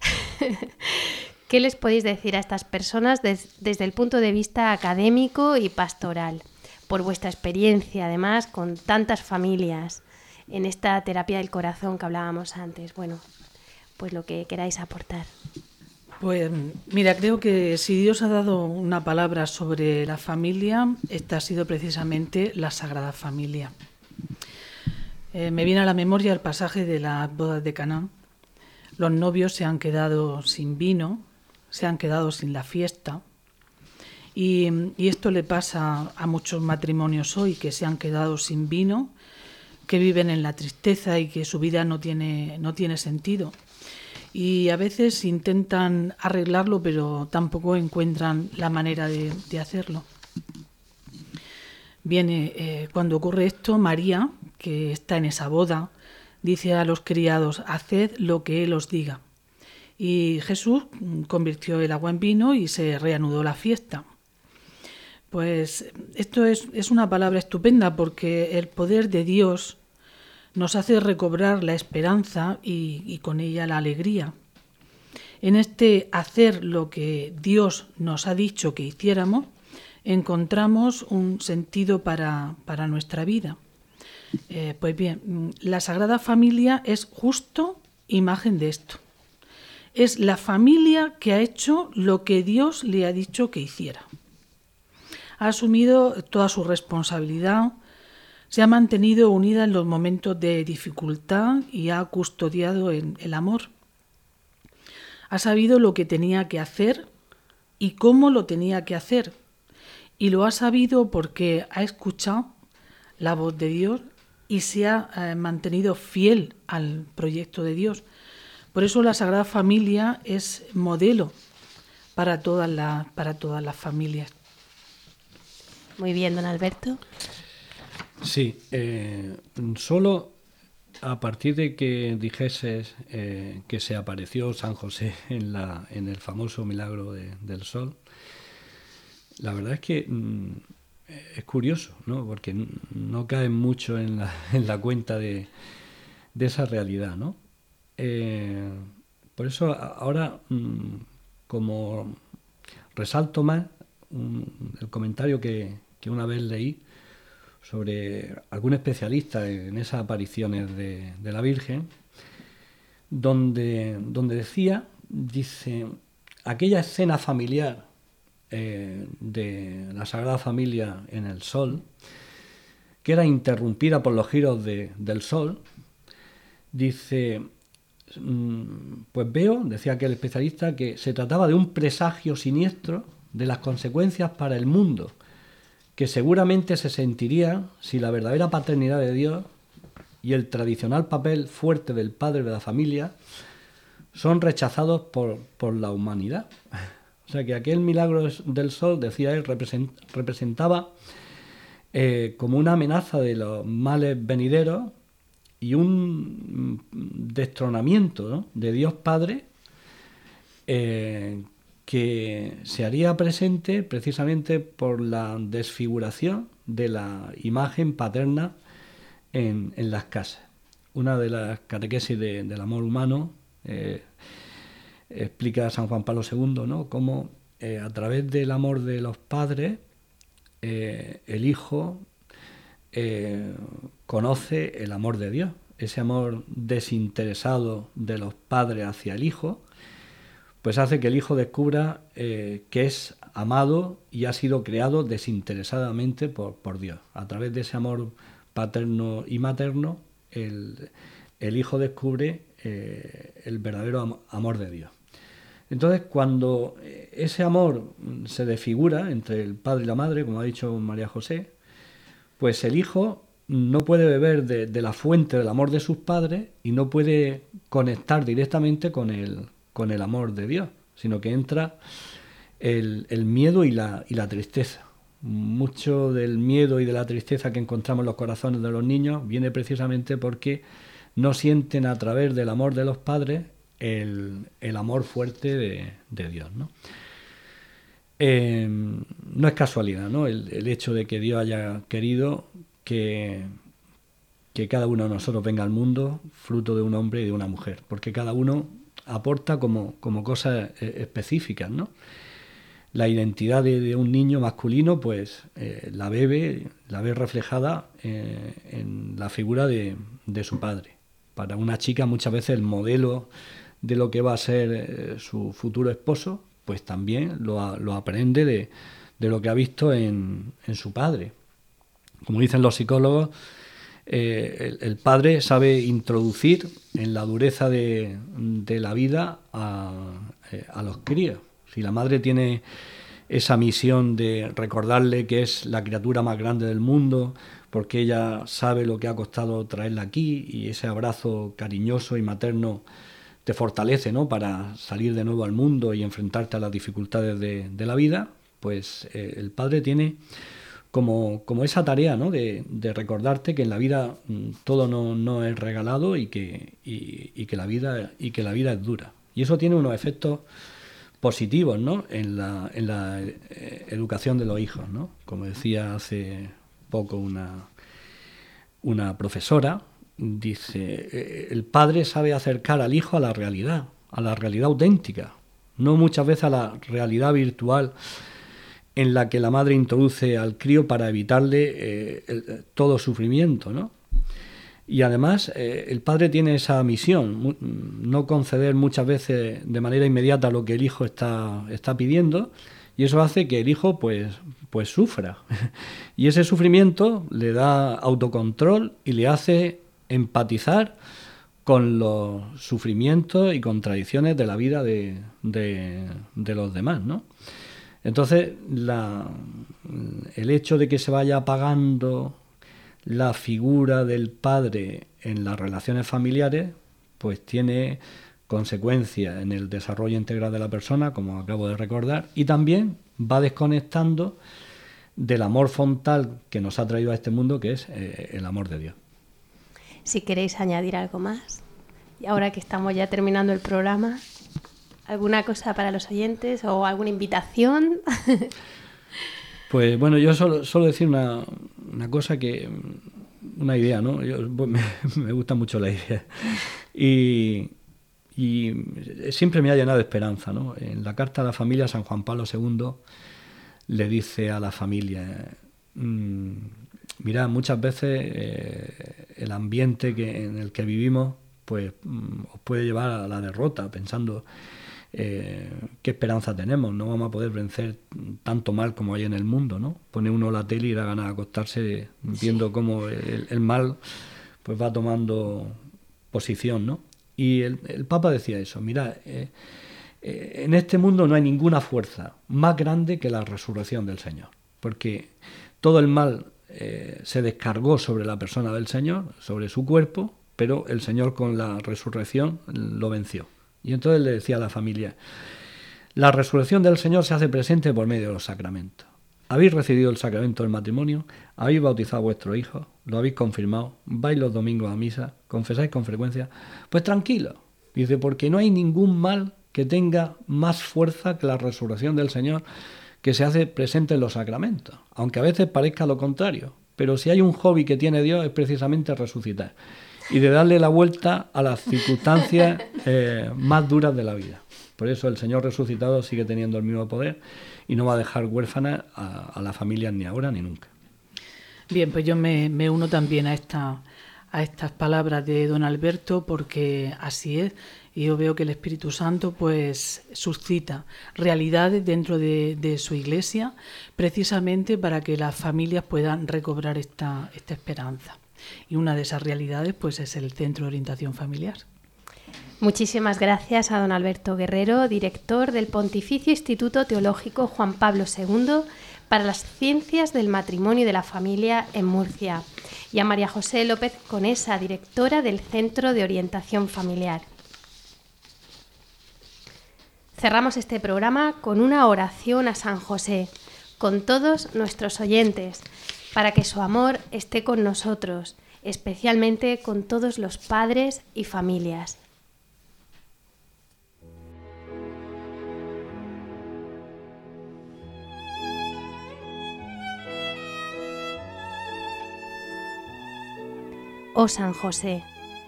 ¿Qué les podéis decir a estas personas desde el punto de vista académico y pastoral? Por vuestra experiencia, además, con tantas familias en esta terapia del corazón que hablábamos antes. Bueno, pues lo que queráis aportar. Pues mira, creo que si Dios ha dado una palabra sobre la familia, esta ha sido precisamente la Sagrada Familia. Eh, me viene a la memoria el pasaje de las bodas de Canaán. Los novios se han quedado sin vino, se han quedado sin la fiesta. Y, y, esto le pasa a muchos matrimonios hoy que se han quedado sin vino, que viven en la tristeza y que su vida no tiene, no tiene sentido y a veces intentan arreglarlo pero tampoco encuentran la manera de, hacerlo. Viene, eh, cuando ocurre esto, María, que está en esa boda, dice a los criados, haced lo que Él os diga. Y Jesús convirtió el agua en vino y se reanudó la fiesta. Pues esto es, es una palabra estupenda porque el poder de Dios nos hace recobrar la esperanza y, con ella la alegría. En este hacer lo que Dios nos ha dicho que hiciéramos, encontramos un sentido para, nuestra vida. Eh, pues bien, la Sagrada Familia es justo imagen de esto. Es la familia que ha hecho lo que Dios le ha dicho que hiciera. Ha asumido toda su responsabilidad, se ha mantenido unida en los momentos de dificultad y ha custodiado el amor. Ha sabido lo que tenía que hacer y cómo lo tenía que hacer. Y lo ha sabido porque ha escuchado la voz de Dios y se ha eh, mantenido fiel al proyecto de Dios. Por eso la Sagrada Familia es modelo para todas para todas las familias. Muy bien, don Alberto. Sí, eh, solo a partir de que dijeses eh, que se apareció San José en, la, en el famoso milagro del sol, la verdad es que mm, es curioso, ¿no? porque no caen mucho en la, en la cuenta de, de, esa realidad. ¿no? Eh, por eso ahora, mm, como resalto más el comentario que, que una vez leí, sobre algún especialista en esas apariciones de, la Virgen, donde, donde decía, dice, aquella escena familiar eh, de la Sagrada Familia en el Sol, que era interrumpida por los giros del Sol, dice, mm, pues veo, decía aquel especialista, que se trataba de un presagio siniestro de las consecuencias para el mundo que seguramente se sentiría si la verdadera paternidad de Dios y el tradicional papel fuerte del padre de la familia son rechazados por, la humanidad. O sea que aquel milagro del sol, decía él, representaba eh, como una amenaza de los males venideros y un destronamiento de Dios Padre eh, que se haría presente precisamente por la desfiguración de la imagen paterna en, las casas. Una de las catequesis del amor humano eh, explica San Juan Pablo II ¿no? cómo eh, a través del amor de los padres eh, el hijo conoce el amor de Dios, ese amor desinteresado de los padres hacia el hijo pues hace que el hijo descubra eh, que es amado y ha sido creado desinteresadamente por, por, Dios. A través de ese amor paterno y materno, el, hijo descubre eh, el verdadero amor de Dios. Entonces, cuando eh, ese amor se desfigura entre el padre y la madre, como ha dicho María José, pues el hijo no puede beber de, de la fuente del amor de sus padres y no puede conectar directamente con el, con el amor de Dios, sino que entra el, miedo y la, tristeza. Mucho del miedo y de la tristeza que encontramos en los corazones de los niños viene precisamente porque no sienten a través del amor de los padres el, amor fuerte de, Dios. ¿no? Eh, no es casualidad ¿no? El, hecho de que Dios haya querido que, que cada uno de nosotros venga al mundo fruto de un hombre y de una mujer, porque cada uno aporta como, como cosas eh, específicas, ¿no? La identidad de, un niño masculino, pues eh, la bebe, la ve reflejada eh, en la figura de, su padre. Para una chica muchas veces el modelo de lo que va a ser su futuro esposo, pues también lo, aprende de, lo que ha visto en, en su padre. Como dicen los psicólogos, eh, el, padre sabe introducir en la dureza de, la vida eh, a, los críos. Si la madre tiene esa misión de recordarle que es la criatura más grande del mundo, porque ella sabe lo que ha costado traerla aquí y ese abrazo cariñoso y materno te fortalece ¿no? para salir de nuevo al mundo y enfrentarte a las dificultades de, la vida, pues eh, el padre tiene como, como esa tarea ¿no? de, recordarte que en la vida mm, todo no, es regalado y que, y, que la vida, y que la vida es dura. Y eso tiene unos efectos positivos ¿no? en, la, en la eh, educación de los hijos. ¿no? Como decía hace poco una, una profesora, dice, eh, el padre sabe acercar al hijo a la realidad, a la realidad auténtica, no muchas veces a la realidad virtual en la que la madre introduce al crío para evitarle eh, todo sufrimiento, ¿no? Y además eh, el padre tiene esa misión, no conceder muchas veces de manera inmediata lo que el hijo está, está pidiendo, y eso hace que el hijo pues, pues sufra. y ese sufrimiento le da autocontrol y le hace empatizar con los sufrimientos y contradicciones de la vida de, de, de los demás, ¿no? Entonces, el hecho de que se vaya apagando la figura del padre en las relaciones familiares, pues tiene consecuencias en el desarrollo integral de la persona, como acabo de recordar, y también va desconectando del amor frontal que nos ha traído a este mundo, que es eh, el amor de Dios. Si queréis añadir algo más, y ahora que estamos ya terminando el programa, ¿Alguna cosa para los oyentes o alguna invitación? pues bueno, yo solo, solo decir una, una, cosa que, una idea, ¿no? Pues, me, gusta mucho la idea. Y, y, siempre me ha llenado de esperanza, ¿no? En la carta a la familia, San Juan Pablo II le dice a la familia, mmm, mira, muchas veces eh, el ambiente que, en el que vivimos pues mm, os puede llevar a la derrota, pensando eh, qué esperanza tenemos, no vamos a poder vencer tanto mal como hay en el mundo, ¿no? Pone uno la tele y da ganas de acostarse viendo cómo el, mal pues va tomando posición, ¿no? Y el, Papa decía eso, mira, eh, eh, en este mundo no hay ninguna fuerza más grande que la resurrección del Señor, porque todo el mal se descargó sobre la persona del Señor, sobre su cuerpo, pero el Señor con la resurrección lo venció. Y entonces le decía a la familia, la resurrección del Señor se hace presente por medio de los sacramentos. Habéis recibido el sacramento del matrimonio, habéis bautizado a vuestro hijo, lo habéis confirmado, vais los domingos a misa, confesáis con frecuencia, pues tranquilo. Dice, porque no hay ningún mal que tenga más fuerza que la resurrección del Señor que se hace presente en los sacramentos, aunque a veces parezca lo contrario. Pero si hay un hobby que tiene Dios es precisamente resucitar y de darle la vuelta a las circunstancias eh, más duras de la vida. Por eso el Señor resucitado sigue teniendo el mismo poder y no va a dejar huérfana a, las familias ni ahora ni nunca. Bien, pues yo me, me uno también a, esta, a estas palabras de don Alberto porque así es. Y yo veo que el Espíritu Santo pues suscita realidades dentro de, de, su iglesia precisamente para que las familias puedan recobrar esta, esta esperanza. Y una de esas realidades pues es el Centro de Orientación Familiar. Muchísimas gracias a don Alberto Guerrero, director del Pontificio Instituto Teológico Juan Pablo II para las Ciencias del Matrimonio y de la Familia en Murcia, y a María José López Conesa, directora del Centro de Orientación Familiar. Cerramos este programa con una oración a San José, con todos nuestros oyentes, para que su amor esté con nosotros, especialmente con todos los padres y familias. Oh San José,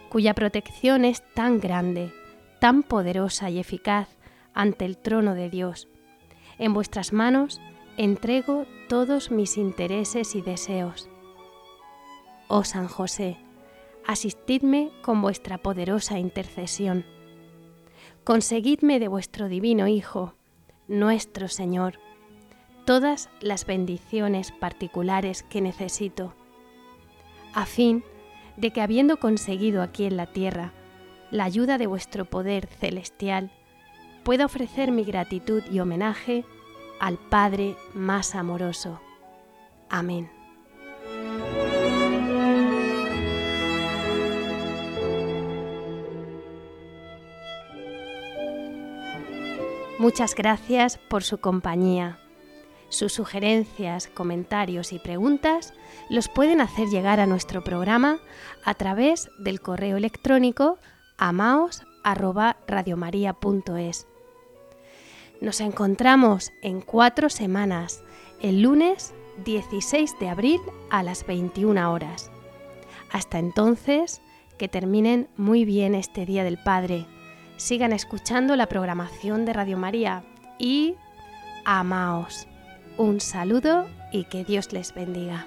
cuya protección es tan grande, tan poderosa y eficaz ante el trono de Dios. En vuestras manos entrego todos mis intereses y deseos. Oh San José, asistidme con vuestra poderosa intercesión. Conseguidme de vuestro divino Hijo, nuestro Señor, todas las bendiciones particulares que necesito, a fin de que habiendo conseguido aquí en la tierra la ayuda de vuestro poder celestial, pueda ofrecer mi gratitud y homenaje al Padre más amoroso. Amén. Muchas gracias por su compañía. Sus sugerencias, comentarios y preguntas los pueden hacer llegar a nuestro programa a través del correo electrónico amaos@radiomaria.es. Nos encontramos en cuatro semanas, el lunes 16 de abril a las 21 horas. Hasta entonces, que terminen muy bien este Día del Padre. Sigan escuchando la programación de Radio María y amaos. Un saludo y que Dios les bendiga.